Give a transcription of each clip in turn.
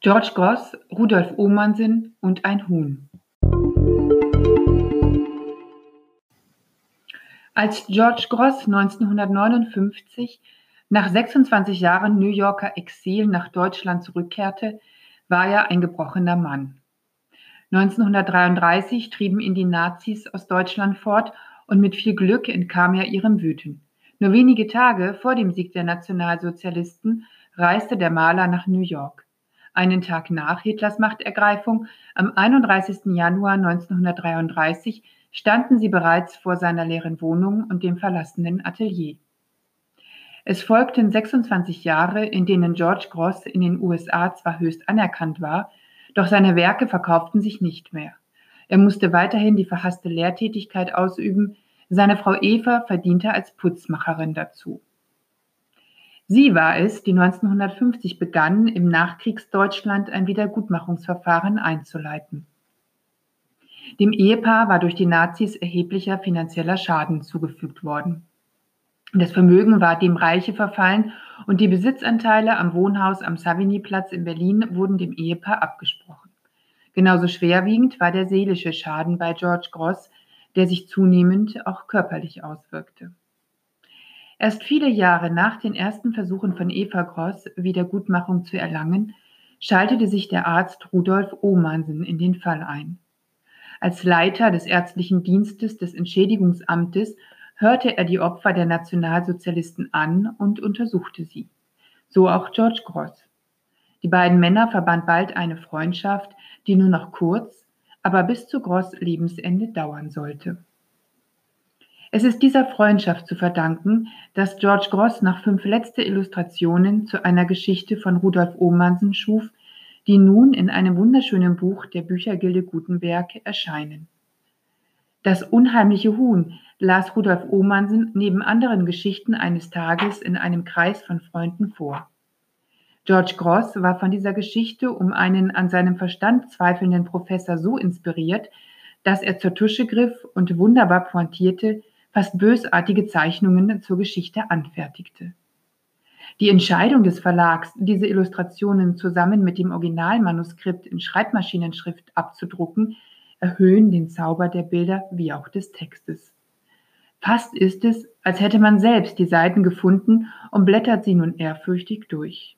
George Gross, Rudolf Omansen und ein Huhn. Als George Gross 1959 nach 26 Jahren New Yorker Exil nach Deutschland zurückkehrte, war er ein gebrochener Mann. 1933 trieben ihn die Nazis aus Deutschland fort und mit viel Glück entkam er ihrem Wüten. Nur wenige Tage vor dem Sieg der Nationalsozialisten reiste der Maler nach New York. Einen Tag nach Hitlers Machtergreifung, am 31. Januar 1933, standen sie bereits vor seiner leeren Wohnung und dem verlassenen Atelier. Es folgten 26 Jahre, in denen George Gross in den USA zwar höchst anerkannt war, doch seine Werke verkauften sich nicht mehr. Er musste weiterhin die verhasste Lehrtätigkeit ausüben, seine Frau Eva verdiente als Putzmacherin dazu. Sie war es, die 1950 begann, im Nachkriegsdeutschland ein Wiedergutmachungsverfahren einzuleiten. Dem Ehepaar war durch die Nazis erheblicher finanzieller Schaden zugefügt worden. Das Vermögen war dem Reiche verfallen und die Besitzanteile am Wohnhaus am Savigny-Platz in Berlin wurden dem Ehepaar abgesprochen. Genauso schwerwiegend war der seelische Schaden bei George Gross, der sich zunehmend auch körperlich auswirkte. Erst viele Jahre nach den ersten Versuchen von Eva Gross, Wiedergutmachung zu erlangen, schaltete sich der Arzt Rudolf Ohmansen in den Fall ein. Als Leiter des ärztlichen Dienstes des Entschädigungsamtes hörte er die Opfer der Nationalsozialisten an und untersuchte sie. So auch George Gross. Die beiden Männer verband bald eine Freundschaft, die nur noch kurz, aber bis zu Gross Lebensende dauern sollte. Es ist dieser Freundschaft zu verdanken, dass George Gross nach fünf letzte Illustrationen zu einer Geschichte von Rudolf Ohmansen schuf, die nun in einem wunderschönen Buch der Büchergilde Gutenberg erscheinen. Das unheimliche Huhn las Rudolf Ohmansen neben anderen Geschichten eines Tages in einem Kreis von Freunden vor. George Gross war von dieser Geschichte um einen an seinem Verstand zweifelnden Professor so inspiriert, dass er zur Tusche griff und wunderbar pointierte, fast bösartige Zeichnungen zur Geschichte anfertigte. Die Entscheidung des Verlags, diese Illustrationen zusammen mit dem Originalmanuskript in Schreibmaschinenschrift abzudrucken, erhöhen den Zauber der Bilder wie auch des Textes. Fast ist es, als hätte man selbst die Seiten gefunden und blättert sie nun ehrfürchtig durch.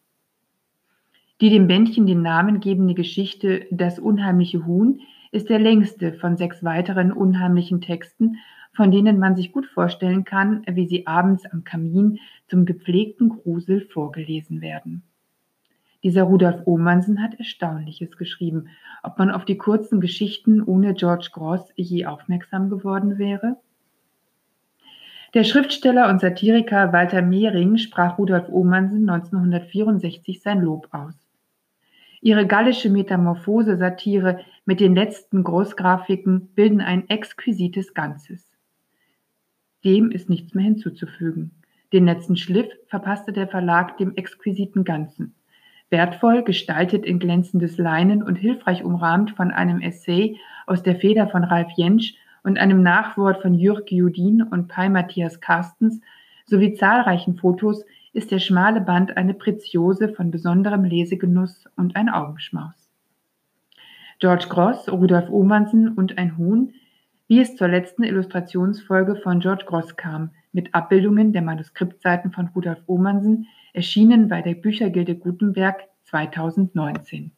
Die dem Bändchen den Namen gebende Geschichte Das unheimliche Huhn ist der längste von sechs weiteren unheimlichen Texten, von denen man sich gut vorstellen kann, wie sie abends am Kamin zum gepflegten Grusel vorgelesen werden. Dieser Rudolf Ohmansen hat Erstaunliches geschrieben. Ob man auf die kurzen Geschichten ohne George Gross je aufmerksam geworden wäre? Der Schriftsteller und Satiriker Walter Mehring sprach Rudolf Ohmansen 1964 sein Lob aus. Ihre gallische Metamorphose-Satire mit den letzten Großgrafiken bilden ein exquisites Ganzes. Dem ist nichts mehr hinzuzufügen. Den letzten Schliff verpasste der Verlag dem exquisiten Ganzen wertvoll gestaltet in glänzendes Leinen und hilfreich umrahmt von einem Essay aus der Feder von Ralf Jentsch und einem Nachwort von Jürg Judin und Pai Matthias Carstens sowie zahlreichen Fotos ist der schmale Band eine Preziose von besonderem Lesegenuss und ein Augenschmaus. George Gross, Rudolf Ohmansen und ein Huhn, wie es zur letzten Illustrationsfolge von George Gross kam, mit Abbildungen der Manuskriptseiten von Rudolf Ohmansen, erschienen bei der Büchergilde Gutenberg 2019